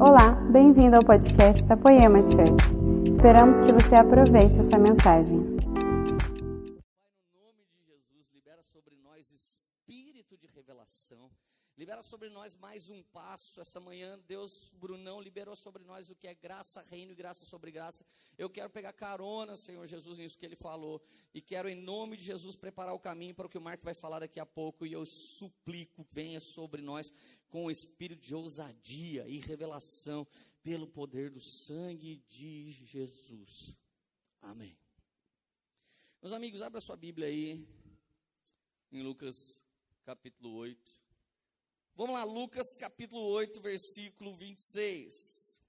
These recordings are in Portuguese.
Olá, bem-vindo ao podcast da Poema Church. Esperamos que você aproveite essa mensagem. Libera sobre nós mais um passo. Essa manhã, Deus, Brunão, liberou sobre nós o que é graça, reino e graça sobre graça. Eu quero pegar carona, Senhor Jesus, nisso que ele falou. E quero, em nome de Jesus, preparar o caminho para o que o Marco vai falar daqui a pouco. E eu suplico, venha sobre nós com o espírito de ousadia e revelação, pelo poder do sangue de Jesus. Amém. Meus amigos, abra sua Bíblia aí, em Lucas capítulo 8. Vamos lá, Lucas capítulo 8, versículo 26.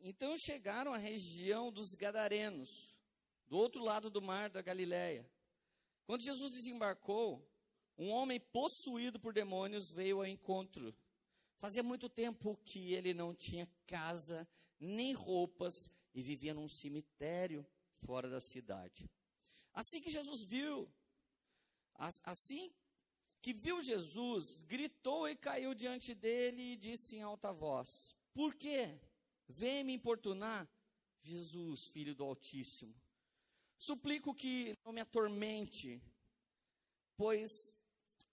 Então chegaram à região dos Gadarenos, do outro lado do mar da Galileia. Quando Jesus desembarcou, um homem possuído por demônios veio ao encontro. Fazia muito tempo que ele não tinha casa, nem roupas, e vivia num cemitério fora da cidade. Assim que Jesus viu, assim que viu Jesus, gritou e caiu diante dele e disse em alta voz: Por quê? Vem me importunar? Jesus, filho do Altíssimo. Suplico que não me atormente, pois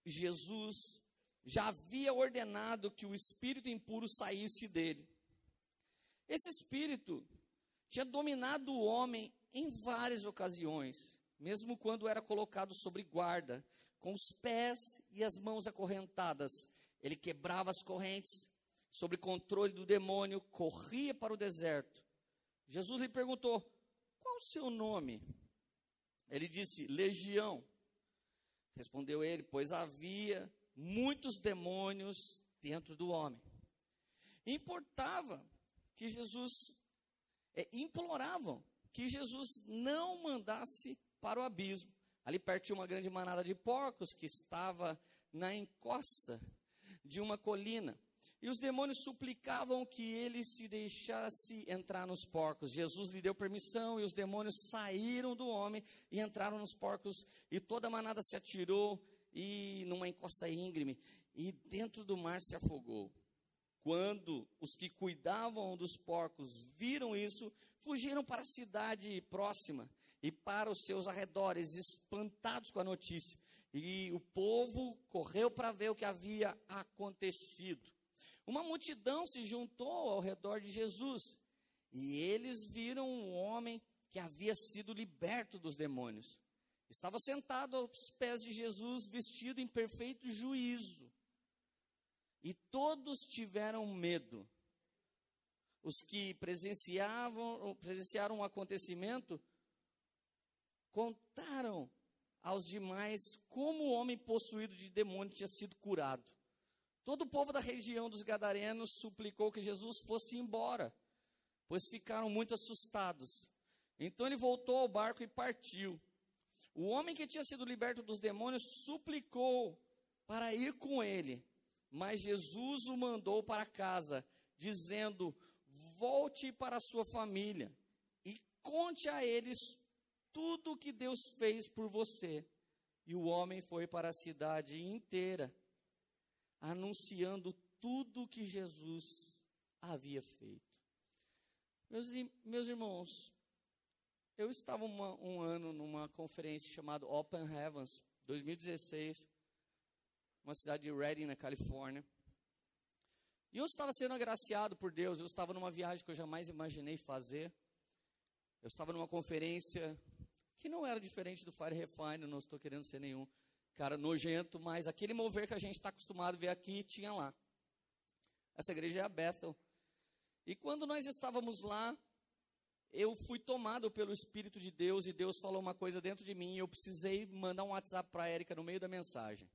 Jesus já havia ordenado que o espírito impuro saísse dele. Esse espírito tinha dominado o homem em várias ocasiões, mesmo quando era colocado sobre guarda com os pés e as mãos acorrentadas. Ele quebrava as correntes, sob controle do demônio, corria para o deserto. Jesus lhe perguntou: Qual o seu nome? Ele disse: Legião. Respondeu ele: Pois havia muitos demônios dentro do homem. Importava que Jesus, é, imploravam que Jesus não mandasse para o abismo. Ali tinha uma grande manada de porcos que estava na encosta de uma colina. E os demônios suplicavam que ele se deixasse entrar nos porcos. Jesus lhe deu permissão e os demônios saíram do homem e entraram nos porcos. E toda a manada se atirou e numa encosta íngreme e dentro do mar se afogou. Quando os que cuidavam dos porcos viram isso, fugiram para a cidade próxima e para os seus arredores, espantados com a notícia. E o povo correu para ver o que havia acontecido. Uma multidão se juntou ao redor de Jesus e eles viram um homem que havia sido liberto dos demônios. Estava sentado aos pés de Jesus, vestido em perfeito juízo. E todos tiveram medo. Os que presenciavam, presenciaram o acontecimento contaram aos demais como o homem possuído de demônio tinha sido curado. Todo o povo da região dos Gadarenos suplicou que Jesus fosse embora, pois ficaram muito assustados. Então ele voltou ao barco e partiu. O homem que tinha sido liberto dos demônios suplicou para ir com ele, mas Jesus o mandou para casa, dizendo: Volte para a sua família e conte a eles tudo o que Deus fez por você. E o homem foi para a cidade inteira, anunciando tudo o que Jesus havia feito. Meus, meus irmãos, eu estava uma, um ano numa conferência chamada Open Heavens, 2016, uma cidade de Redding, na Califórnia. E eu estava sendo agraciado por Deus, eu estava numa viagem que eu jamais imaginei fazer. Eu estava numa conferência que não era diferente do Fire Refine, não estou querendo ser nenhum cara nojento, mas aquele mover que a gente está acostumado a ver aqui, tinha lá. Essa igreja é a Bethel. E quando nós estávamos lá, eu fui tomado pelo Espírito de Deus e Deus falou uma coisa dentro de mim e eu precisei mandar um WhatsApp para a Érica no meio da mensagem.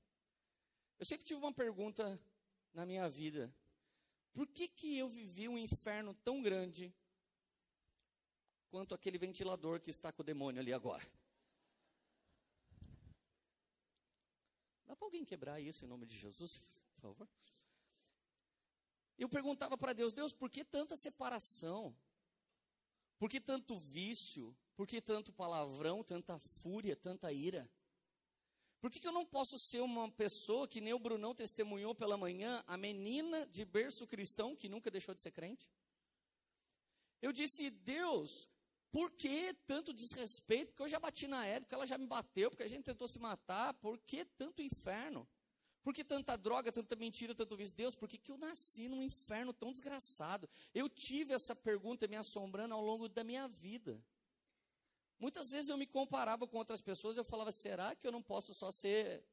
Eu sempre tive uma pergunta na minha vida. Por que, que eu vivi um inferno tão grande quanto aquele ventilador que está com o demônio ali agora. Dá para alguém quebrar isso em nome de Jesus, por favor? Eu perguntava para Deus, Deus, por que tanta separação? Por que tanto vício? Por que tanto palavrão, tanta fúria, tanta ira? Por que, que eu não posso ser uma pessoa que nem o Brunão testemunhou pela manhã, a menina de berço cristão que nunca deixou de ser crente? Eu disse, Deus, por que tanto desrespeito? Porque eu já bati na Érica, ela já me bateu, porque a gente tentou se matar. Por que tanto inferno? Por que tanta droga, tanta mentira, tanto vício? Deus, por que, que eu nasci num inferno tão desgraçado? Eu tive essa pergunta me assombrando ao longo da minha vida. Muitas vezes eu me comparava com outras pessoas, eu falava, será que eu não posso só ser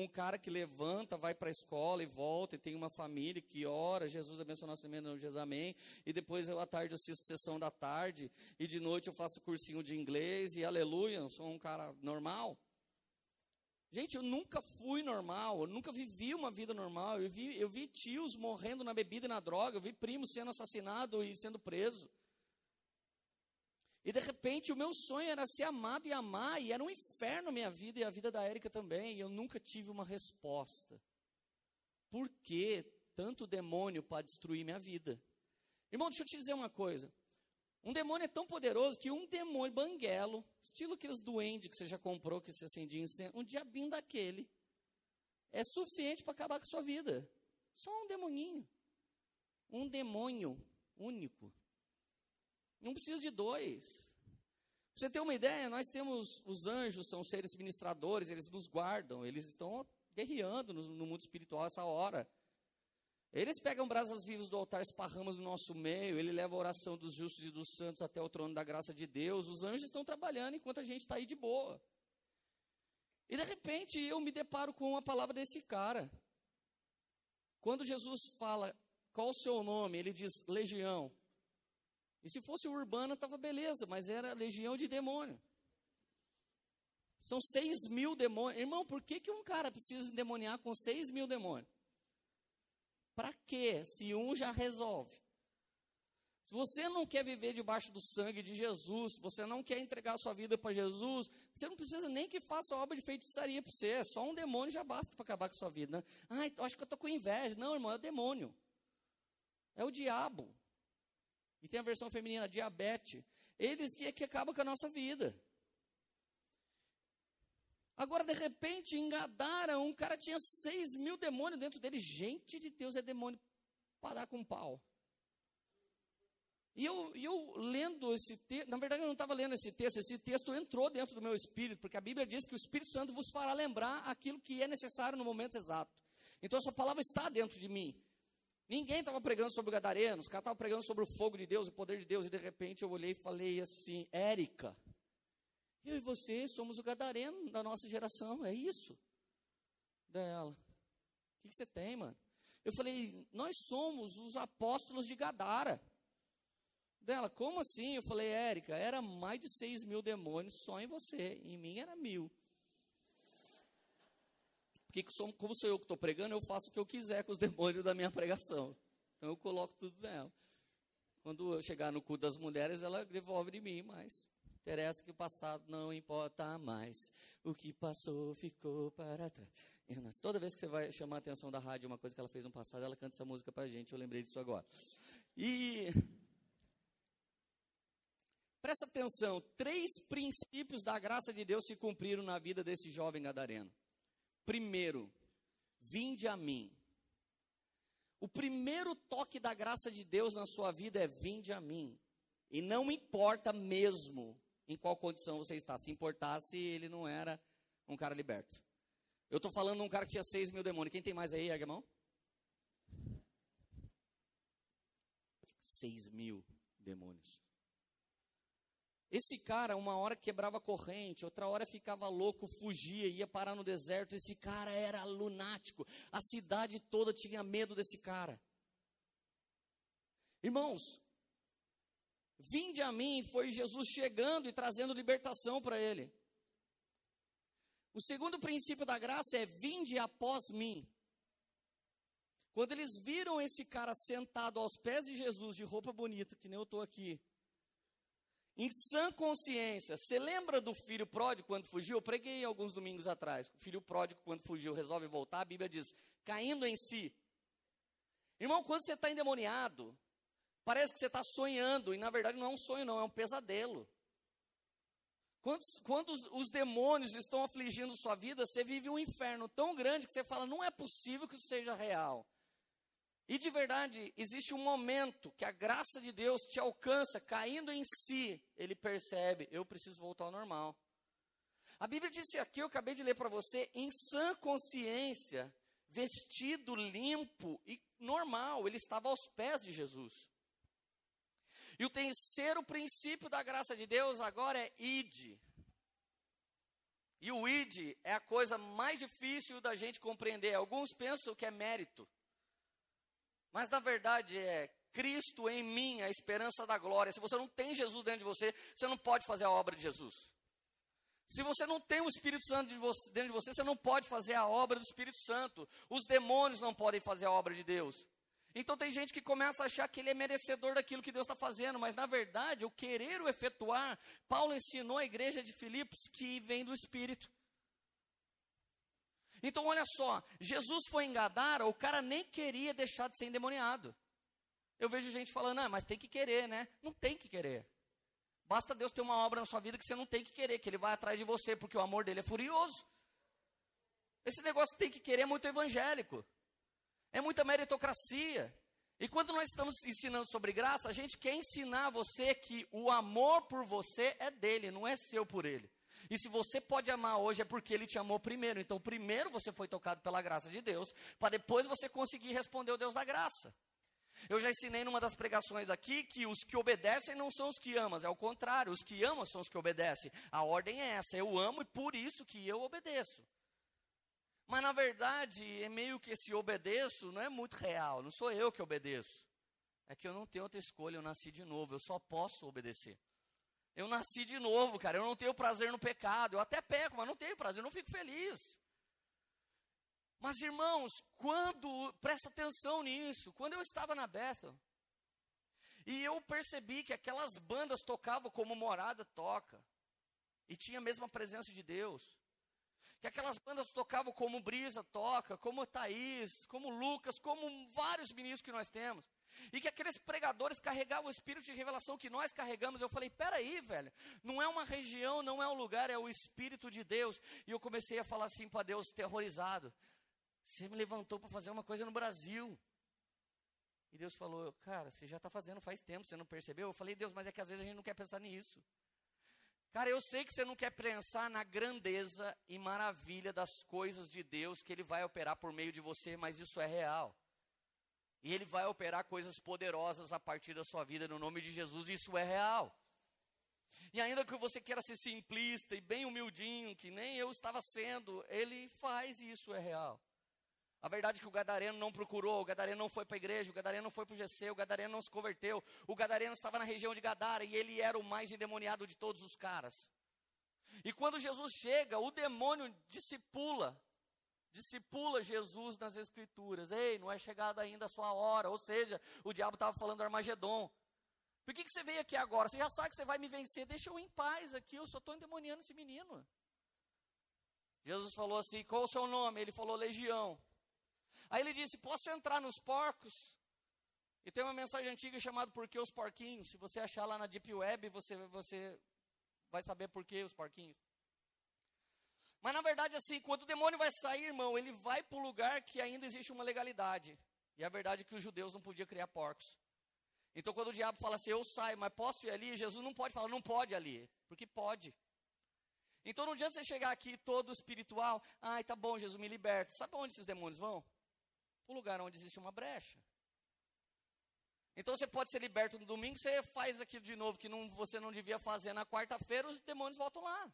um cara que levanta, vai para a escola e volta, e tem uma família que ora, Jesus abençoe nosso nome, Jesus amém, e depois eu à tarde assisto sessão da tarde, e de noite eu faço cursinho de inglês, e aleluia, eu sou um cara normal. Gente, eu nunca fui normal, eu nunca vivi uma vida normal, eu vi, eu vi tios morrendo na bebida e na droga, eu vi primos sendo assassinados e sendo presos. E de repente o meu sonho era ser amado e amar, e era um inferno a minha vida e a vida da Érica também, e eu nunca tive uma resposta. Por que tanto demônio para destruir minha vida? Irmão, deixa eu te dizer uma coisa. Um demônio é tão poderoso que um demônio banguelo, estilo aqueles duendes que você já comprou, que você acendia incêndio, um diabinho daquele, é suficiente para acabar com a sua vida. Só um demoninho. Um demônio único. Não precisa de dois. Você ter uma ideia, nós temos os anjos, são seres ministradores, eles nos guardam, eles estão guerreando no, no mundo espiritual essa hora. Eles pegam brasas vivas do altar, esparramas no nosso meio, ele leva a oração dos justos e dos santos até o trono da graça de Deus. Os anjos estão trabalhando enquanto a gente está aí de boa. E de repente eu me deparo com uma palavra desse cara. Quando Jesus fala, qual o seu nome? Ele diz, legião. E se fosse urbana, estava beleza, mas era legião de demônio. São seis mil demônios. Irmão, por que, que um cara precisa endemoniar com seis mil demônios? Para quê? Se um já resolve. Se você não quer viver debaixo do sangue de Jesus, se você não quer entregar sua vida para Jesus, você não precisa nem que faça obra de feitiçaria para você. É só um demônio já basta para acabar com a sua vida. Né? Ah, então acho que eu estou com inveja. Não, irmão, é o demônio. É o diabo. E tem a versão feminina, diabetes. Eles que, que acabam com a nossa vida. Agora, de repente, engadaram, um cara tinha seis mil demônios dentro dele. Gente de Deus, é demônio para dar com pau. E eu, eu lendo esse texto, na verdade eu não estava lendo esse texto, esse texto entrou dentro do meu espírito, porque a Bíblia diz que o Espírito Santo vos fará lembrar aquilo que é necessário no momento exato. Então essa palavra está dentro de mim. Ninguém estava pregando sobre o Gadareno, os caras estavam pregando sobre o fogo de Deus, o poder de Deus, e de repente eu olhei e falei assim: Érica, eu e você somos o Gadareno da nossa geração, é isso? Dela, o que, que você tem, mano? Eu falei: nós somos os apóstolos de Gadara. Dela, como assim? Eu falei: Érica, era mais de seis mil demônios só em você, em mim era mil. Porque como sou eu que estou pregando, eu faço o que eu quiser com os demônios da minha pregação. Então eu coloco tudo nela. Quando eu chegar no culto das mulheres, ela devolve de mim, mas interessa que o passado não importa mais. O que passou ficou para trás. Toda vez que você vai chamar a atenção da rádio, uma coisa que ela fez no passado, ela canta essa música para a gente. Eu lembrei disso agora. E presta atenção: três princípios da graça de Deus se cumpriram na vida desse jovem gadareno. Primeiro, vinde a mim. O primeiro toque da graça de Deus na sua vida é vinde a mim. E não importa mesmo em qual condição você está. Se importasse, ele não era um cara liberto. Eu estou falando de um cara que tinha 6 mil demônios. Quem tem mais aí, ergue mão? 6 mil demônios. Esse cara, uma hora quebrava corrente, outra hora ficava louco, fugia, ia parar no deserto. Esse cara era lunático. A cidade toda tinha medo desse cara. Irmãos, vinde a mim, foi Jesus chegando e trazendo libertação para ele. O segundo princípio da graça é vinde após mim. Quando eles viram esse cara sentado aos pés de Jesus, de roupa bonita, que nem eu estou aqui, em sã consciência. Você lembra do filho pródigo quando fugiu? Eu preguei alguns domingos atrás. O filho pródigo, quando fugiu, resolve voltar. A Bíblia diz: caindo em si. Irmão, quando você está endemoniado, parece que você está sonhando. E na verdade não é um sonho, não, é um pesadelo. Quando, quando os, os, demônios estão afligindo sua vida, você vive um inferno tão grande que você fala, não é possível que isso seja real. E de verdade, existe um momento que a graça de Deus te alcança, caindo em si, ele percebe, eu preciso voltar ao normal. A Bíblia disse aqui, eu acabei de ler para você, em sã consciência, vestido limpo e normal, ele estava aos pés de Jesus. E o terceiro princípio da graça de Deus agora é id. E o id é a coisa mais difícil da gente compreender. Alguns pensam que é mérito. Mas na verdade é Cristo em mim, a esperança da glória. Se você não tem Jesus dentro de você, você não pode fazer a obra de Jesus. Se você não tem o Espírito Santo dentro de você, você não pode fazer a obra do Espírito Santo. Os demônios não podem fazer a obra de Deus. Então tem gente que começa a achar que ele é merecedor daquilo que Deus está fazendo, mas na verdade, o querer o efetuar, Paulo ensinou a igreja de Filipos que vem do Espírito. Então olha só, Jesus foi engadar, o cara nem queria deixar de ser endemoniado. Eu vejo gente falando, ah, mas tem que querer, né? Não tem que querer. Basta Deus ter uma obra na sua vida que você não tem que querer, que Ele vai atrás de você, porque o amor dele é furioso. Esse negócio tem que querer é muito evangélico. É muita meritocracia. E quando nós estamos ensinando sobre graça, a gente quer ensinar você que o amor por você é dele, não é seu por ele. E se você pode amar hoje é porque ele te amou primeiro. Então, primeiro você foi tocado pela graça de Deus, para depois você conseguir responder o Deus da graça. Eu já ensinei numa das pregações aqui que os que obedecem não são os que amam, é o contrário, os que amam são os que obedecem. A ordem é essa, eu amo e por isso que eu obedeço. Mas na verdade, é meio que esse obedeço não é muito real, não sou eu que obedeço. É que eu não tenho outra escolha, eu nasci de novo, eu só posso obedecer. Eu nasci de novo, cara, eu não tenho prazer no pecado, eu até peco, mas não tenho prazer, não fico feliz. Mas irmãos, quando, presta atenção nisso, quando eu estava na Bethel, e eu percebi que aquelas bandas tocavam como Morada toca, e tinha a mesma presença de Deus, que aquelas bandas tocavam como Brisa toca, como Thaís, como Lucas, como vários ministros que nós temos. E que aqueles pregadores carregavam o espírito de revelação que nós carregamos. Eu falei, peraí, velho, não é uma região, não é um lugar, é o Espírito de Deus. E eu comecei a falar assim para Deus, terrorizado. Você me levantou para fazer uma coisa no Brasil. E Deus falou, cara, você já está fazendo faz tempo, você não percebeu? Eu falei, Deus, mas é que às vezes a gente não quer pensar nisso. Cara, eu sei que você não quer pensar na grandeza e maravilha das coisas de Deus que Ele vai operar por meio de você, mas isso é real. E Ele vai operar coisas poderosas a partir da sua vida, no nome de Jesus, isso é real. E ainda que você queira ser simplista e bem humildinho, que nem eu estava sendo, Ele faz isso, é real. A verdade é que o gadareno não procurou, o gadareno não foi para a igreja, o gadareno não foi para o GC, o gadareno não se converteu, o gadareno estava na região de Gadara e ele era o mais endemoniado de todos os caras. E quando Jesus chega, o demônio discipula, discipula Jesus nas escrituras. Ei, não é chegada ainda a sua hora, ou seja, o diabo estava falando do Armagedon. Por que, que você veio aqui agora? Você já sabe que você vai me vencer, deixa eu em paz aqui, eu só estou endemoniando esse menino. Jesus falou assim: qual o seu nome? Ele falou Legião. Aí ele disse: Posso entrar nos porcos? E tem uma mensagem antiga chamada Por que os porquinhos? Se você achar lá na Deep Web, você, você vai saber por que os porquinhos. Mas na verdade, assim, quando o demônio vai sair, irmão, ele vai para o lugar que ainda existe uma legalidade. E a verdade é que os judeus não podiam criar porcos. Então, quando o diabo fala assim, eu saio, mas posso ir ali? Jesus não pode falar, não pode ali, porque pode. Então, não adianta você chegar aqui todo espiritual, ai, tá bom, Jesus, me liberta. Sabe onde esses demônios vão? para o lugar onde existe uma brecha. Então você pode ser liberto no domingo, você faz aquilo de novo que não, você não devia fazer na quarta-feira, os demônios voltam lá.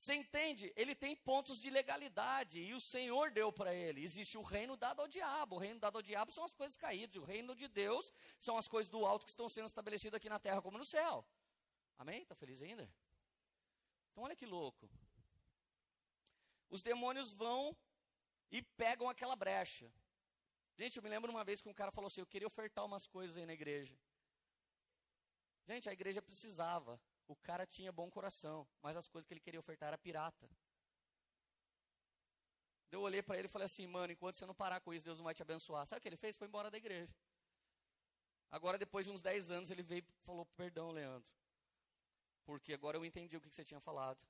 Você entende? Ele tem pontos de legalidade e o Senhor deu para ele. Existe o reino dado ao diabo. O reino dado ao diabo são as coisas caídas. O reino de Deus são as coisas do alto que estão sendo estabelecidas aqui na terra como no céu. Amém? Está feliz ainda? Então olha que louco. Os demônios vão e pegam aquela brecha. Gente, eu me lembro uma vez que um cara falou assim: Eu queria ofertar umas coisas aí na igreja. Gente, a igreja precisava. O cara tinha bom coração, mas as coisas que ele queria ofertar era pirata. Eu olhei para ele e falei assim: Mano, enquanto você não parar com isso, Deus não vai te abençoar. Sabe o que ele fez? Foi embora da igreja. Agora, depois de uns 10 anos, ele veio e falou: Perdão, Leandro. porque agora eu entendi o que você tinha falado.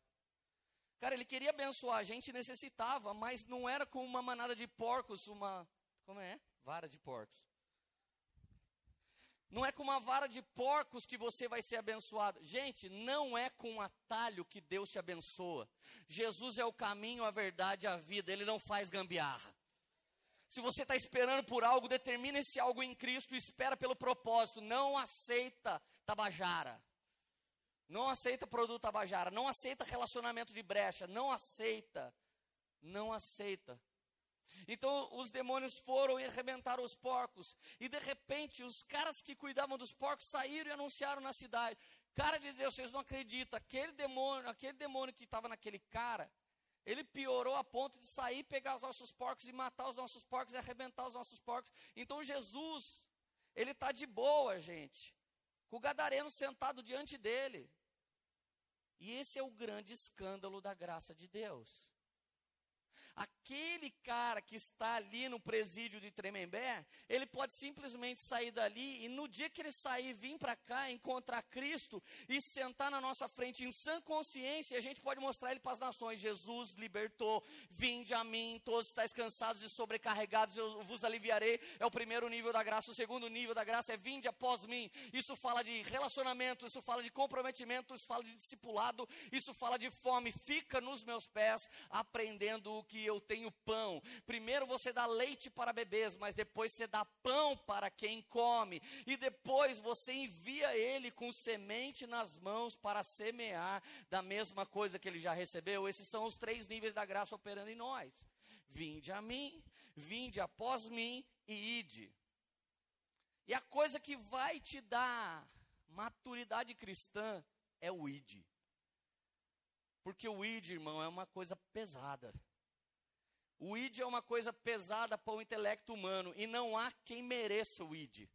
Cara, ele queria abençoar a gente, necessitava, mas não era com uma manada de porcos, uma. Como é? Vara de porcos. Não é com uma vara de porcos que você vai ser abençoado. Gente, não é com um atalho que Deus te abençoa. Jesus é o caminho, a verdade, a vida. Ele não faz gambiarra. Se você está esperando por algo, determina esse algo em Cristo, espera pelo propósito. Não aceita tabajara. Não aceita produto tabajara. Não aceita relacionamento de brecha. Não aceita. Não aceita. Então os demônios foram e arrebentaram os porcos. E de repente os caras que cuidavam dos porcos saíram e anunciaram na cidade. Cara de Deus, vocês não acreditam. Aquele demônio, aquele demônio que estava naquele cara, ele piorou a ponto de sair, pegar os nossos porcos e matar os nossos porcos e arrebentar os nossos porcos. Então Jesus, ele está de boa, gente. Com o gadareno sentado diante dele. E esse é o grande escândalo da graça de Deus. Aquele cara que está ali no presídio de Tremembé, ele pode simplesmente sair dali e no dia que ele sair, vir para cá, encontrar Cristo e sentar na nossa frente em sã consciência, a gente pode mostrar ele para as nações: Jesus libertou, vinde a mim, todos estáis cansados e sobrecarregados, eu vos aliviarei. É o primeiro nível da graça. O segundo nível da graça é vinde após mim. Isso fala de relacionamento, isso fala de comprometimento, isso fala de discipulado, isso fala de fome. Fica nos meus pés, aprendendo o que eu tenho pão. Primeiro você dá leite para bebês, mas depois você dá pão para quem come. E depois você envia ele com semente nas mãos para semear da mesma coisa que ele já recebeu. Esses são os três níveis da graça operando em nós. Vinde a mim, vinde após mim e ide. E a coisa que vai te dar maturidade cristã é o id. Porque o id, irmão, é uma coisa pesada. O id é uma coisa pesada para o intelecto humano e não há quem mereça o id.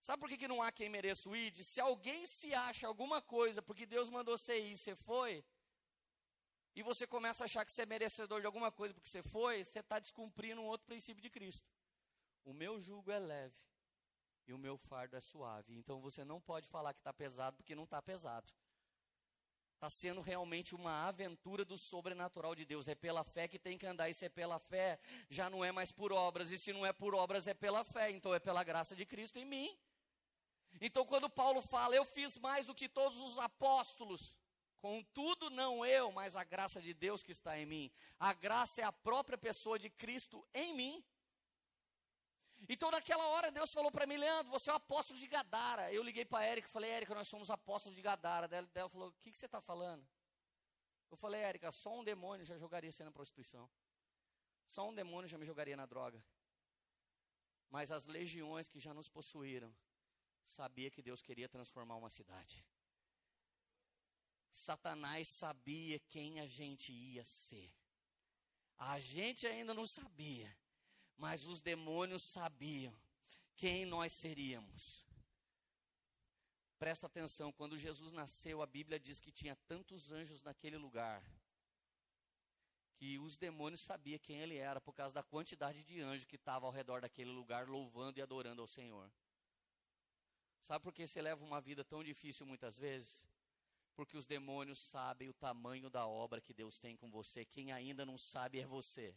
Sabe por que, que não há quem mereça o id? Se alguém se acha alguma coisa porque Deus mandou você ir, você foi, e você começa a achar que você é merecedor de alguma coisa porque você foi, você está descumprindo um outro princípio de Cristo. O meu jugo é leve e o meu fardo é suave. Então você não pode falar que está pesado porque não está pesado. Está sendo realmente uma aventura do sobrenatural de Deus. É pela fé que tem que andar. E se é pela fé, já não é mais por obras. E se não é por obras, é pela fé. Então é pela graça de Cristo em mim. Então, quando Paulo fala, eu fiz mais do que todos os apóstolos, contudo, não eu, mas a graça de Deus que está em mim. A graça é a própria pessoa de Cristo em mim. Então, naquela hora, Deus falou para mim, Leandro, você é apóstolo de Gadara. Eu liguei para a Érica e falei, Érica, nós somos apóstolos de Gadara. Daí ela falou, o que, que você está falando? Eu falei, Érica, só um demônio já jogaria você na prostituição. Só um demônio já me jogaria na droga. Mas as legiões que já nos possuíram, sabia que Deus queria transformar uma cidade. Satanás sabia quem a gente ia ser. A gente ainda não sabia mas os demônios sabiam quem nós seríamos. Presta atenção, quando Jesus nasceu, a Bíblia diz que tinha tantos anjos naquele lugar, que os demônios sabiam quem ele era, por causa da quantidade de anjos que estavam ao redor daquele lugar, louvando e adorando ao Senhor. Sabe por que você leva uma vida tão difícil muitas vezes? Porque os demônios sabem o tamanho da obra que Deus tem com você. Quem ainda não sabe é você.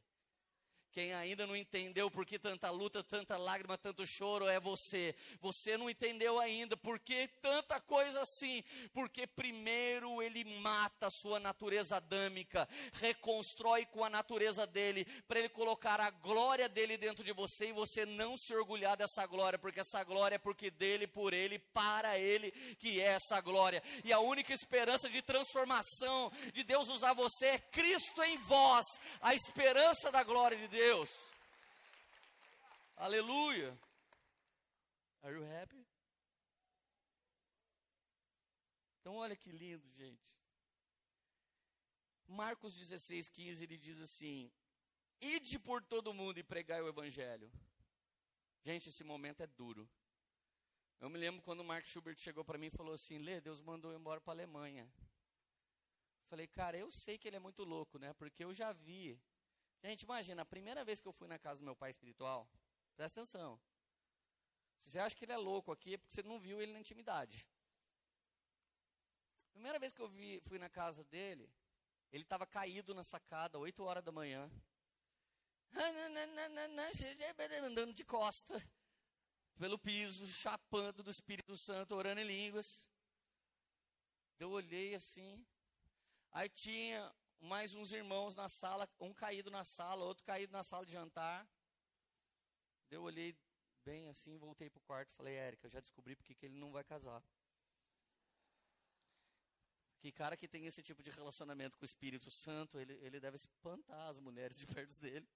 Quem ainda não entendeu por que tanta luta, tanta lágrima, tanto choro é você. Você não entendeu ainda por que tanta coisa assim. Porque primeiro ele mata a sua natureza adâmica, reconstrói com a natureza dele, para ele colocar a glória dele dentro de você e você não se orgulhar dessa glória, porque essa glória é porque dele, por ele, para ele que é essa glória. E a única esperança de transformação de Deus usar você é Cristo em vós, a esperança da glória de Deus. Deus. Aleluia. Are you happy? Então, olha que lindo, gente. Marcos 16, 15, ele diz assim: Ide por todo mundo e pregai o evangelho. Gente, esse momento é duro. Eu me lembro quando o Mark Schubert chegou para mim e falou assim: Lê, Deus mandou eu embora para a Alemanha. Falei, cara, eu sei que ele é muito louco, né? Porque eu já vi Gente, imagina, a primeira vez que eu fui na casa do meu pai espiritual, presta atenção. Se você acha que ele é louco aqui, é porque você não viu ele na intimidade. Primeira vez que eu vi, fui na casa dele, ele estava caído na sacada, 8 horas da manhã. Andando de costa pelo piso, chapando do Espírito Santo, orando em línguas. Eu olhei assim. Aí tinha mais uns irmãos na sala, um caído na sala, outro caído na sala de jantar. Eu olhei bem assim, voltei pro quarto e falei, Érica, eu já descobri porque que ele não vai casar. Que cara que tem esse tipo de relacionamento com o Espírito Santo, ele, ele deve espantar as mulheres de perto dele.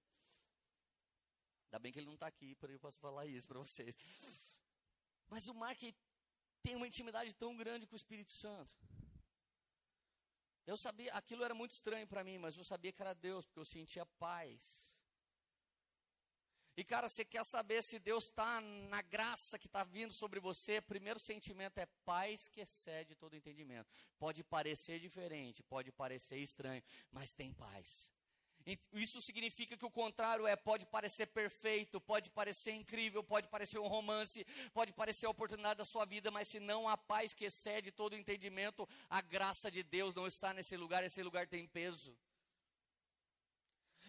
Ainda bem que ele não está aqui, por eu posso falar isso para vocês. Mas o Mark tem uma intimidade tão grande com o Espírito Santo. Eu sabia, aquilo era muito estranho para mim, mas eu sabia que era Deus, porque eu sentia paz. E cara, você quer saber se Deus está na graça que está vindo sobre você? Primeiro sentimento é paz que excede todo entendimento. Pode parecer diferente, pode parecer estranho, mas tem paz. Isso significa que o contrário é: pode parecer perfeito, pode parecer incrível, pode parecer um romance, pode parecer a oportunidade da sua vida, mas se não há paz que excede todo entendimento, a graça de Deus não está nesse lugar, esse lugar tem peso.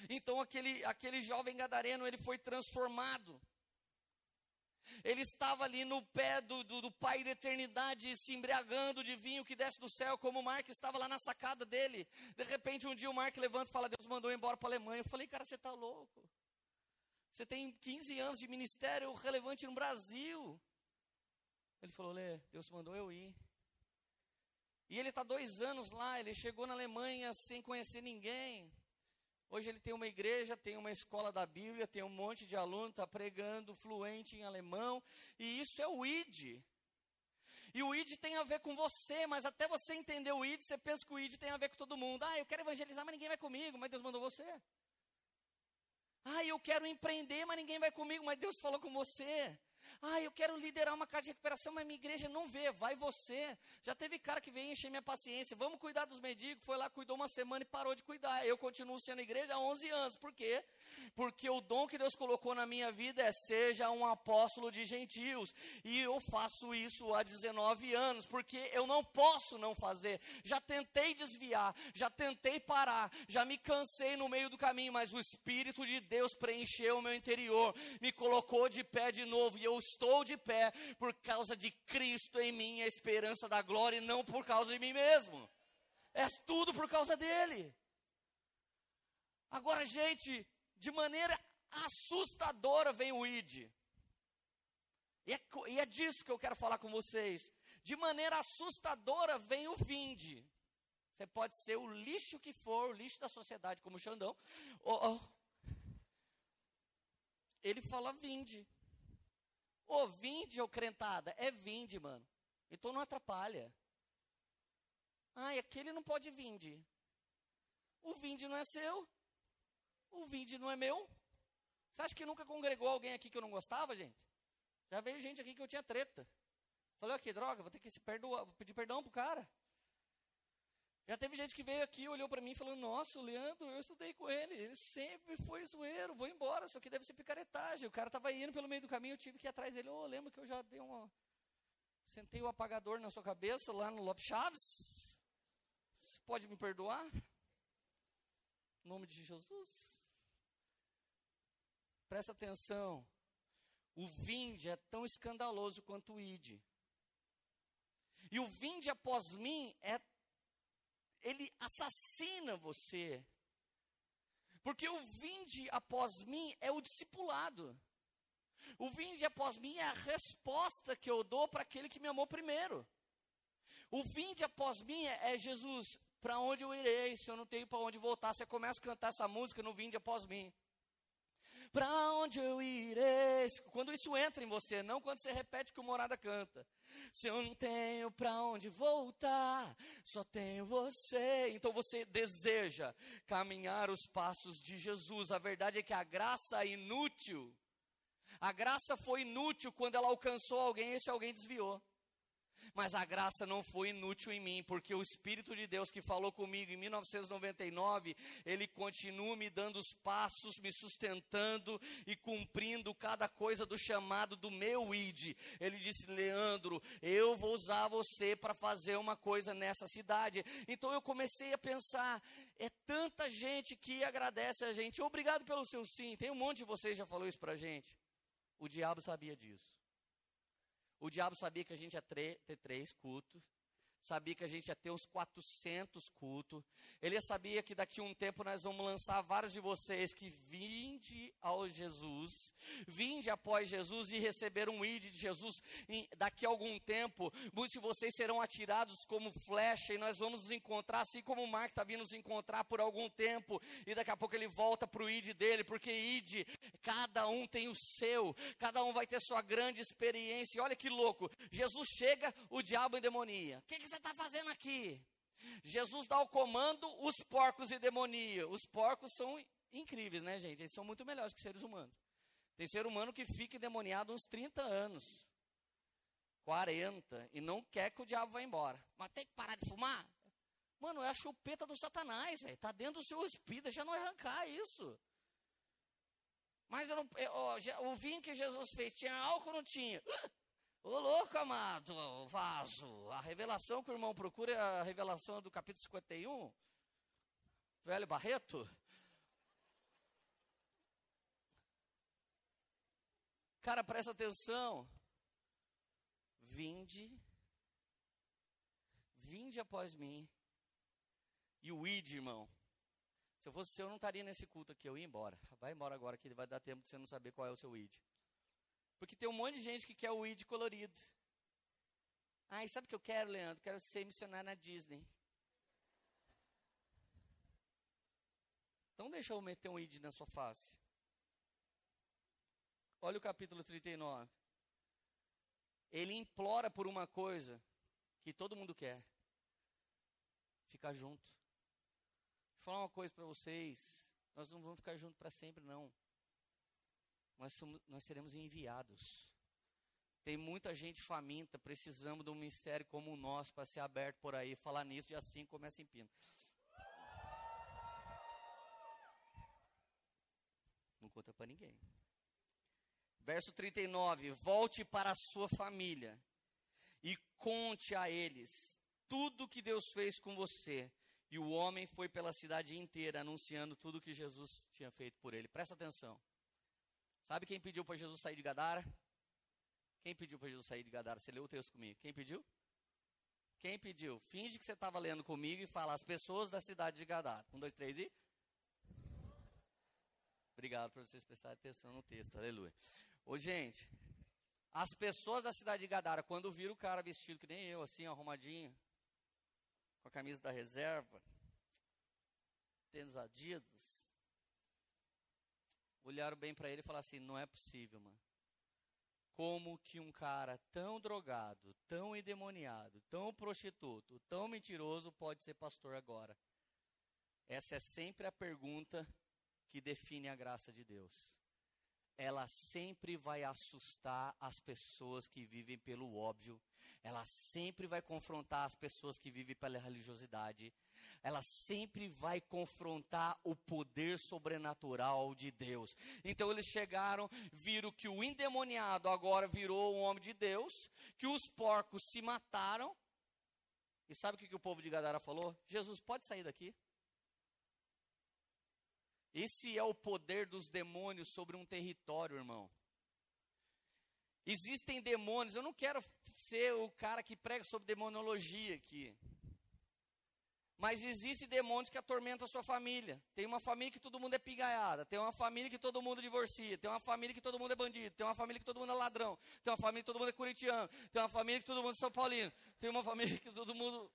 Então aquele, aquele jovem gadareno, ele foi transformado. Ele estava ali no pé do, do, do, Pai da eternidade, se embriagando de vinho que desce do céu, como o Mark estava lá na sacada dele. De repente, um dia o Mark levanta e fala: Deus mandou embora para a Alemanha. Eu falei, cara, você está louco. Você tem 15 anos de ministério relevante no Brasil. Ele falou: Lê, Deus mandou eu ir. E ele está dois anos lá, ele chegou na Alemanha sem conhecer ninguém. Hoje ele tem uma igreja, tem uma escola da Bíblia, tem um monte de aluno, está pregando fluente em alemão, e isso é o ID. E o ID tem a ver com você, mas até você entender o ID, você pensa que o ID tem a ver com todo mundo. Ah, eu quero evangelizar, mas ninguém vai comigo, mas Deus mandou você. Ah, eu quero empreender, mas ninguém vai comigo, mas Deus falou com você. Ah, eu quero liderar uma casa de recuperação, mas minha igreja não vê, vai você. Já teve cara que veio encher minha paciência, vamos cuidar dos mendigos, foi lá, cuidou uma semana e parou de cuidar. Eu continuo sendo igreja há 11 anos, por quê? Porque o dom que Deus colocou na minha vida é seja um apóstolo de gentios. E eu faço isso há 19 anos, porque eu não posso não fazer. Já tentei desviar, já tentei parar, já me cansei no meio do caminho, mas o Espírito de Deus preencheu o meu interior, me colocou de pé de novo e eu estou de pé por causa de Cristo em mim, a esperança da glória, e não por causa de mim mesmo. É tudo por causa dele. Agora, gente, de maneira assustadora vem o ID. E é, e é disso que eu quero falar com vocês. De maneira assustadora vem o vinde. Você pode ser o lixo que for, o lixo da sociedade, como o Xandão. Oh, oh. Ele fala vinde. Ô, vinde, ô crentada. É vinde, mano. Então não atrapalha. Ai, aquele não pode vinde. O vinde não é seu. O vinde não é meu. Você acha que nunca congregou alguém aqui que eu não gostava, gente? Já veio gente aqui que eu tinha treta. Falei, aqui, droga, vou ter que se perdoar, pedir perdão pro cara. Já teve gente que veio aqui, olhou para mim e falou: Nossa, o Leandro, eu estudei com ele, ele sempre foi zoeiro, vou embora, só que deve ser picaretagem. O cara estava indo pelo meio do caminho, eu tive que ir atrás dele. Oh, lembra que eu já dei uma. Sentei o apagador na sua cabeça lá no Lopes Chaves? Você pode me perdoar? Em nome de Jesus. Presta atenção. O vinde é tão escandaloso quanto o ide. E o vinde após mim é ele assassina você. Porque o vinde após mim é o discipulado. O vinde após mim é a resposta que eu dou para aquele que me amou primeiro. O vinde após mim é, é Jesus, para onde eu irei se eu não tenho para onde voltar? Você começa a cantar essa música no vinde após mim. Para onde eu irei? Quando isso entra em você, não quando você repete que o morada canta. Se eu não tenho para onde voltar, só tenho você. Então você deseja caminhar os passos de Jesus. A verdade é que a graça é inútil. A graça foi inútil quando ela alcançou alguém e esse alguém desviou. Mas a graça não foi inútil em mim, porque o Espírito de Deus que falou comigo em 1999, ele continua me dando os passos, me sustentando e cumprindo cada coisa do chamado do meu ID. Ele disse: Leandro, eu vou usar você para fazer uma coisa nessa cidade. Então eu comecei a pensar: é tanta gente que agradece a gente. Obrigado pelo seu sim. Tem um monte de vocês já falou isso para gente. O diabo sabia disso. O diabo sabia que a gente ia ter três cultos sabia que a gente ia ter uns 400 cultos. Ele sabia que daqui a um tempo nós vamos lançar vários de vocês que vinde ao Jesus, vinde após Jesus e receber um id de Jesus. E daqui a algum tempo, muitos de vocês serão atirados como flecha e nós vamos nos encontrar, assim como o Mark está vindo nos encontrar por algum tempo. E daqui a pouco ele volta para o id dele, porque id, cada um tem o seu, cada um vai ter sua grande experiência. E olha que louco, Jesus chega, o diabo endemonia. O que, que você está fazendo aqui? Jesus dá o comando, os porcos e demonia. Os porcos são incríveis, né, gente? Eles são muito melhores que seres humanos. Tem ser humano que fica endemoniado uns 30 anos, 40, e não quer que o diabo vá embora. Mas tem que parar de fumar? Mano, é a chupeta do satanás, velho. Tá dentro do seu espírito, deixa não arrancar isso. Mas eu não, eu, o vinho que Jesus fez tinha álcool ou não tinha? Ô louco, amado, vaso. A revelação que o irmão procura é a revelação do capítulo 51. Velho Barreto. Cara, presta atenção. Vinde. Vinde após mim. E o id, irmão. Se eu fosse seu, eu não estaria nesse culto aqui, eu ia embora. Vai embora agora que vai dar tempo de você não saber qual é o seu id. Porque tem um monte de gente que quer o ID colorido. Ai, sabe o que eu quero, Leandro? Quero ser missionário na Disney. Então deixa eu meter um ID na sua face. Olha o capítulo 39. Ele implora por uma coisa que todo mundo quer. Ficar junto. Vou falar uma coisa para vocês. Nós não vamos ficar juntos para sempre, não nós, somos, nós seremos enviados. Tem muita gente faminta, precisamos de um ministério como o nosso para ser aberto por aí. Falar nisso, de assim começa em pino. Não conta para ninguém. Verso 39: Volte para a sua família e conte a eles tudo que Deus fez com você. E o homem foi pela cidade inteira anunciando tudo que Jesus tinha feito por ele. Presta atenção. Sabe quem pediu para Jesus sair de Gadara? Quem pediu para Jesus sair de Gadara? Você leu o texto comigo. Quem pediu? Quem pediu? Finge que você estava lendo comigo e fala as pessoas da cidade de Gadara. Um, dois, três e. Obrigado por vocês prestarem atenção no texto. Aleluia. Ô, gente, as pessoas da cidade de Gadara, quando viram o cara vestido que nem eu, assim, arrumadinho, com a camisa da reserva, tênis Adidas, olharam bem para ele e falaram assim: não é possível, mano. Como que um cara tão drogado, tão endemoniado, tão prostituto, tão mentiroso pode ser pastor agora? Essa é sempre a pergunta que define a graça de Deus. Ela sempre vai assustar as pessoas que vivem pelo óbvio, ela sempre vai confrontar as pessoas que vivem pela religiosidade, ela sempre vai confrontar o poder sobrenatural de Deus. Então eles chegaram, viram que o endemoniado agora virou um homem de Deus, que os porcos se mataram. E sabe o que, que o povo de Gadara falou? Jesus, pode sair daqui. Esse é o poder dos demônios sobre um território, irmão. Existem demônios, eu não quero ser o cara que prega sobre demonologia aqui. Mas existem demônios que atormentam a sua família. Tem uma família que todo mundo é pigaiada. Tem uma família que todo mundo divorcia. Tem uma família que todo mundo é bandido. Tem uma família que todo mundo é ladrão. Tem uma família que todo mundo é corintiano. Tem uma família que todo mundo é São Paulino. Tem uma família que todo mundo.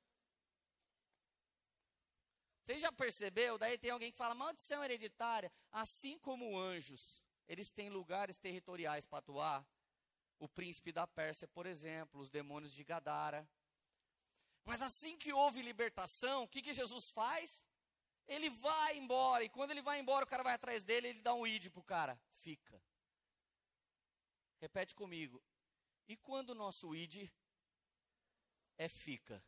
Você já percebeu? Daí tem alguém que fala maldição hereditária. Assim como anjos, eles têm lugares territoriais para atuar. O príncipe da Pérsia, por exemplo, os demônios de Gadara, mas assim que houve libertação, o que, que Jesus faz? Ele vai embora, e quando ele vai embora, o cara vai atrás dele, ele dá um id pro cara, fica. Repete comigo. E quando o nosso id é fica.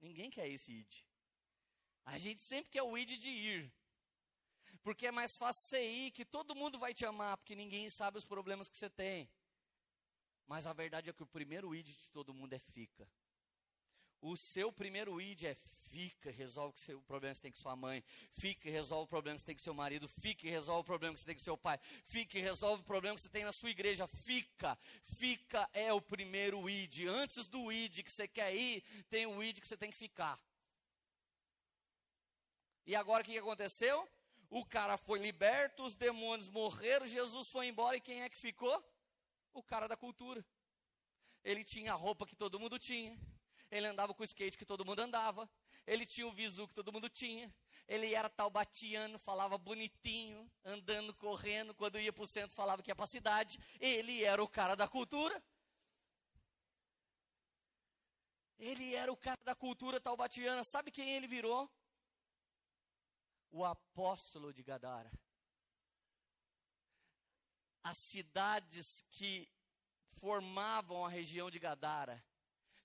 Ninguém quer esse id. A gente sempre quer o id de ir. Porque é mais fácil você ir, que todo mundo vai te amar, porque ninguém sabe os problemas que você tem. Mas a verdade é que o primeiro id de todo mundo é fica. O seu primeiro id é fica, resolve o problema que você tem com sua mãe, fica e resolve o problema que você tem com seu marido, fica e resolve o problema que você tem com seu pai, fica e resolve o problema que você tem na sua igreja, fica, fica é o primeiro id. Antes do id que você quer ir, tem o id que você tem que ficar. E agora o que aconteceu? O cara foi liberto, os demônios morreram, Jesus foi embora e quem é que ficou? O cara da cultura. Ele tinha a roupa que todo mundo tinha ele andava com o skate que todo mundo andava, ele tinha o visu que todo mundo tinha, ele era taubatiano, falava bonitinho, andando, correndo, quando ia para o centro falava que ia para a cidade, ele era o cara da cultura. Ele era o cara da cultura taubatiana, sabe quem ele virou? O apóstolo de Gadara. As cidades que formavam a região de Gadara.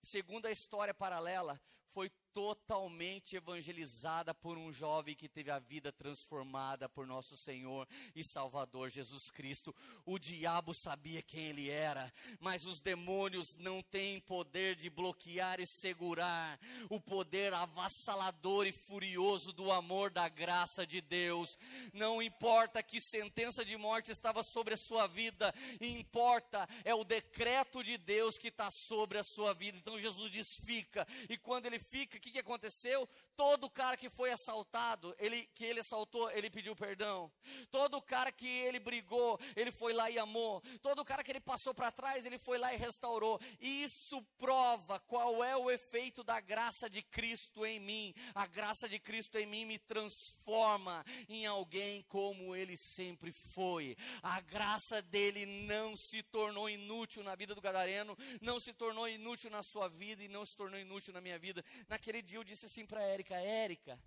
Segundo a história paralela, foi totalmente evangelizada por um jovem que teve a vida transformada por nosso Senhor e Salvador Jesus Cristo. O diabo sabia quem ele era, mas os demônios não têm poder de bloquear e segurar o poder avassalador e furioso do amor da graça de Deus. Não importa que sentença de morte estava sobre a sua vida, importa é o decreto de Deus que está sobre a sua vida. Então Jesus diz: fica, e quando ele fica, que, que aconteceu? Todo cara que foi assaltado, ele, que ele assaltou, ele pediu perdão. Todo cara que ele brigou, ele foi lá e amou. Todo cara que ele passou para trás, ele foi lá e restaurou. E isso prova qual é o efeito da graça de Cristo em mim. A graça de Cristo em mim me transforma em alguém como ele sempre foi. A graça dele não se tornou inútil na vida do gadareno, não se tornou inútil na sua vida e não se tornou inútil na minha vida. Naquele Naquele dia eu disse assim para Érica, Érica,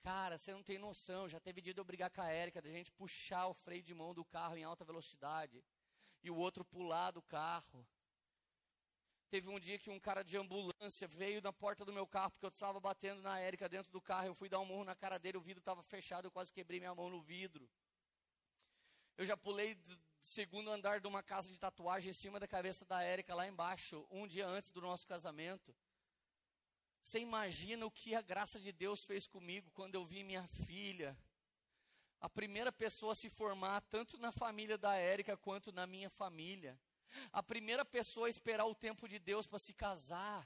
cara, você não tem noção, já teve dia de eu brigar com a Érica, da gente puxar o freio de mão do carro em alta velocidade e o outro pular do carro. Teve um dia que um cara de ambulância veio na porta do meu carro, porque eu estava batendo na Érica dentro do carro. Eu fui dar um murro na cara dele, o vidro estava fechado, eu quase quebrei minha mão no vidro. Eu já pulei do segundo andar de uma casa de tatuagem em cima da cabeça da Érica, lá embaixo, um dia antes do nosso casamento. Você imagina o que a graça de Deus fez comigo quando eu vi minha filha, a primeira pessoa a se formar tanto na família da Érica quanto na minha família. A primeira pessoa a esperar o tempo de Deus para se casar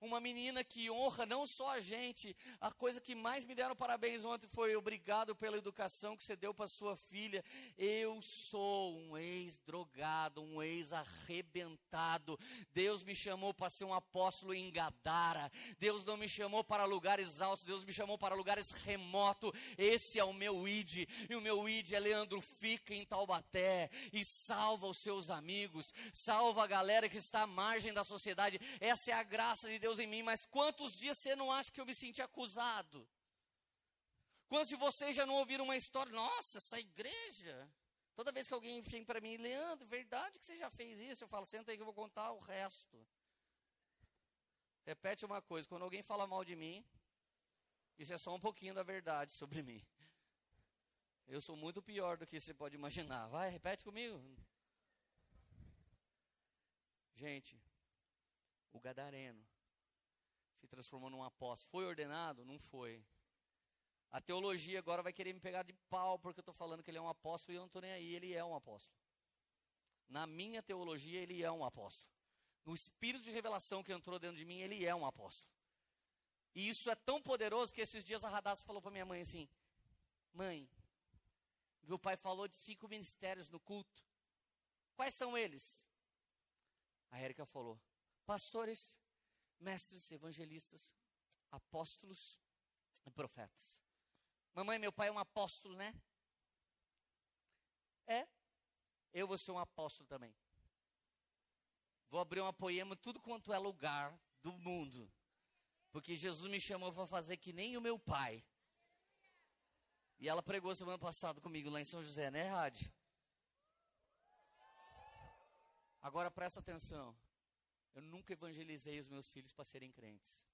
uma menina que honra não só a gente, a coisa que mais me deram parabéns ontem foi obrigado pela educação que você deu para sua filha. Eu sou um ex-drogado, um ex-arrebentado. Deus me chamou para ser um apóstolo em Gadara. Deus não me chamou para lugares altos, Deus me chamou para lugares remotos. Esse é o meu id, e o meu id é Leandro fica em Taubaté e salva os seus amigos, salva a galera que está à margem da sociedade. Essa é a graça de Deus em mim, mas quantos dias você não acha que eu me senti acusado? Quantos de vocês já não ouviram uma história? Nossa, essa igreja. Toda vez que alguém vem para mim, Leandro, verdade que você já fez isso? Eu falo, senta aí que eu vou contar o resto. Repete uma coisa: quando alguém fala mal de mim, isso é só um pouquinho da verdade sobre mim. Eu sou muito pior do que você pode imaginar. Vai, repete comigo. Gente, o gadareno se transformou num apóstolo. Foi ordenado? Não foi. A teologia agora vai querer me pegar de pau porque eu estou falando que ele é um apóstolo e eu não estou nem aí. Ele é um apóstolo. Na minha teologia, ele é um apóstolo. No espírito de revelação que entrou dentro de mim, ele é um apóstolo. E isso é tão poderoso que esses dias a Radassa falou para minha mãe assim: Mãe, meu pai falou de cinco ministérios no culto. Quais são eles? A Érica falou: Pastores, mestres, evangelistas, apóstolos e profetas. Mamãe, meu pai é um apóstolo, né? É. Eu vou ser um apóstolo também. Vou abrir uma poema tudo quanto é lugar do mundo. Porque Jesus me chamou para fazer que nem o meu pai. E ela pregou semana passada comigo lá em São José, né, Rádio? Agora presta atenção. Eu nunca evangelizei os meus filhos para serem crentes.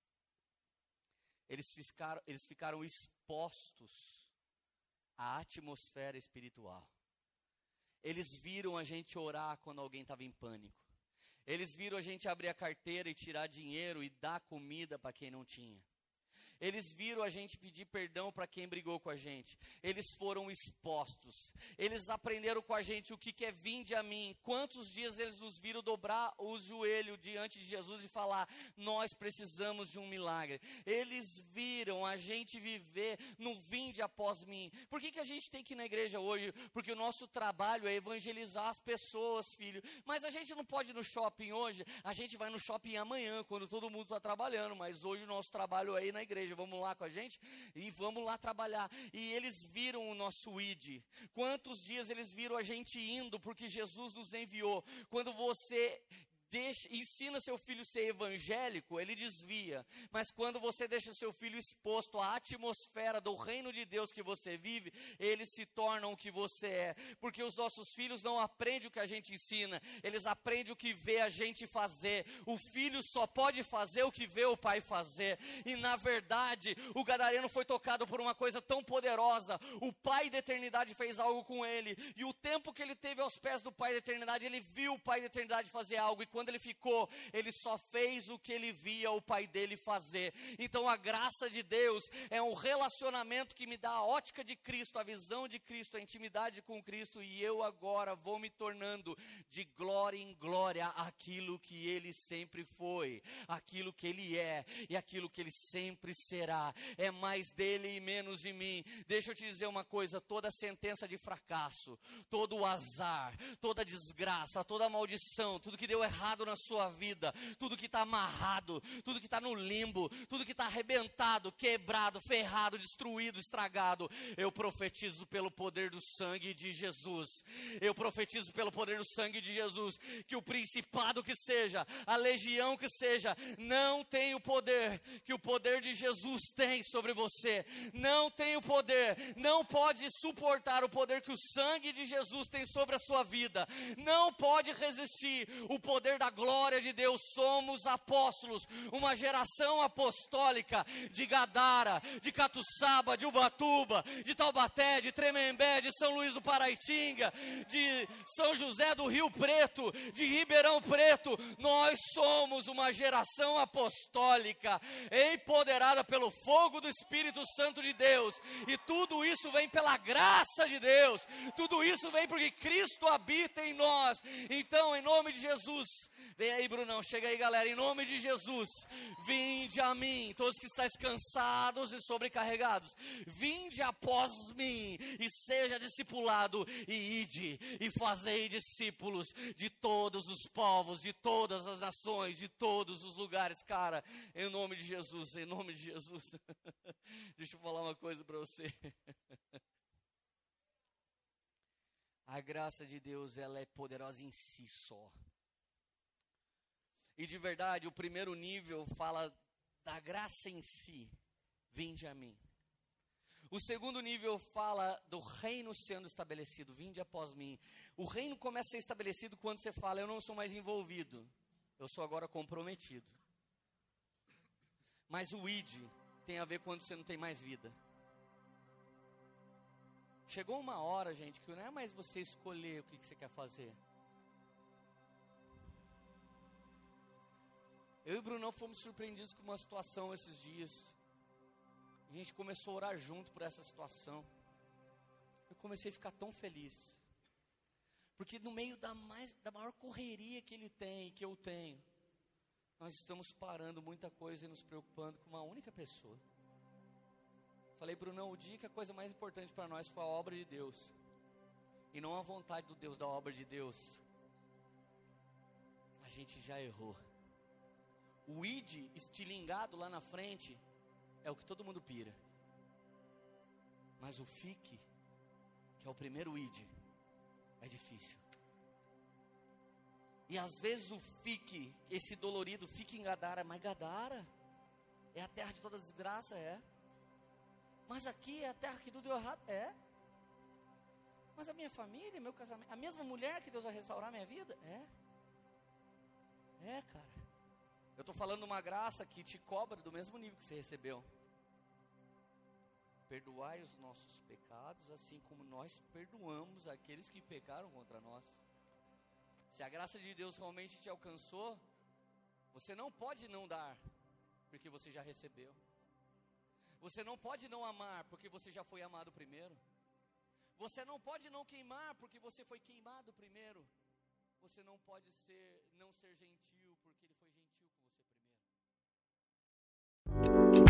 Eles ficaram, eles ficaram expostos à atmosfera espiritual. Eles viram a gente orar quando alguém estava em pânico. Eles viram a gente abrir a carteira e tirar dinheiro e dar comida para quem não tinha. Eles viram a gente pedir perdão para quem brigou com a gente. Eles foram expostos. Eles aprenderam com a gente o que, que é vinde a mim. Quantos dias eles nos viram dobrar o joelho diante de Jesus e falar: Nós precisamos de um milagre. Eles viram a gente viver no vinde após mim. Por que, que a gente tem que ir na igreja hoje? Porque o nosso trabalho é evangelizar as pessoas, filho. Mas a gente não pode ir no shopping hoje. A gente vai no shopping amanhã, quando todo mundo está trabalhando. Mas hoje o nosso trabalho é ir na igreja igreja, vamos lá com a gente e vamos lá trabalhar. E eles viram o nosso ID. Quantos dias eles viram a gente indo porque Jesus nos enviou? Quando você deixa, ensina seu filho a ser evangélico, ele desvia. Mas quando você deixa seu filho exposto à atmosfera do reino de Deus que você vive, eles se tornam o que você é. Porque os nossos filhos não aprendem o que a gente ensina, eles aprendem o que vê a gente fazer. O filho só pode fazer o que vê o pai fazer. E na verdade, o gadareno foi tocado por uma coisa tão poderosa. O pai da eternidade fez algo com ele. E o tempo que ele teve aos pés do pai da eternidade, ele viu o pai da eternidade fazer algo. E quando ele ficou, ele só fez o que ele via o pai dele fazer. Então a graça de Deus é um relacionamento que me dá a ótica de Cristo, a visão de Cristo, a intimidade com Cristo, e eu agora vou me tornando de glória em glória aquilo que ele sempre foi, aquilo que ele é e aquilo que ele sempre será. É mais dele e menos de mim. Deixa eu te dizer uma coisa: toda sentença de fracasso, todo o azar, toda desgraça, toda maldição, tudo que deu errado errado na sua vida, tudo que está amarrado, tudo que está no limbo, tudo que está arrebentado, quebrado, ferrado, destruído, estragado, eu profetizo pelo poder do sangue de Jesus. Eu profetizo pelo poder do sangue de Jesus que o principado que seja, a legião que seja, não tem o poder que o poder de Jesus tem sobre você. Não tem o poder, não pode suportar o poder que o sangue de Jesus tem sobre a sua vida. Não pode resistir o poder da glória de Deus, somos apóstolos, uma geração apostólica de Gadara, de Catuçaba, de Ubatuba, de Taubaté, de Tremembé, de São Luís do Paraitinga, de São José do Rio Preto, de Ribeirão Preto. Nós somos uma geração apostólica, empoderada pelo fogo do Espírito Santo de Deus, e tudo isso vem pela graça de Deus, tudo isso vem porque Cristo habita em nós. Então, em nome de Jesus, Vem aí, Brunão, chega aí, galera, em nome de Jesus. Vinde a mim, todos que estáis cansados e sobrecarregados. Vinde após mim e seja discipulado e ide e fazei discípulos de todos os povos, de todas as nações, de todos os lugares, cara. Em nome de Jesus, em nome de Jesus. Deixa eu falar uma coisa para você. A graça de Deus, ela é poderosa em si só. E de verdade, o primeiro nível fala da graça em si. Vinde a mim. O segundo nível fala do reino sendo estabelecido. Vinde após mim. O reino começa a ser estabelecido quando você fala: Eu não sou mais envolvido. Eu sou agora comprometido. Mas o id tem a ver quando você não tem mais vida. Chegou uma hora, gente, que não é mais você escolher o que, que você quer fazer. Eu e o Brunão fomos surpreendidos com uma situação esses dias. A gente começou a orar junto por essa situação. Eu comecei a ficar tão feliz. Porque no meio da, mais, da maior correria que ele tem, que eu tenho, nós estamos parando muita coisa e nos preocupando com uma única pessoa. Falei, Brunão, o dia que a coisa mais importante para nós foi a obra de Deus. E não a vontade do Deus da obra de Deus. A gente já errou. O id estilingado lá na frente é o que todo mundo pira. Mas o fique, que é o primeiro id, é difícil. E às vezes o fique, esse dolorido, fique em Gadara, mas Gadara é a terra de toda desgraça, é. Mas aqui é a terra que tudo deu errado, é. Mas a minha família, meu casamento, a mesma mulher que Deus vai restaurar minha vida, é. É, cara. Eu estou falando uma graça que te cobra do mesmo nível que você recebeu. Perdoai os nossos pecados, assim como nós perdoamos aqueles que pecaram contra nós. Se a graça de Deus realmente te alcançou, você não pode não dar, porque você já recebeu. Você não pode não amar, porque você já foi amado primeiro. Você não pode não queimar, porque você foi queimado primeiro. Você não pode ser não ser gentil, porque ele foi gentil com você primeiro.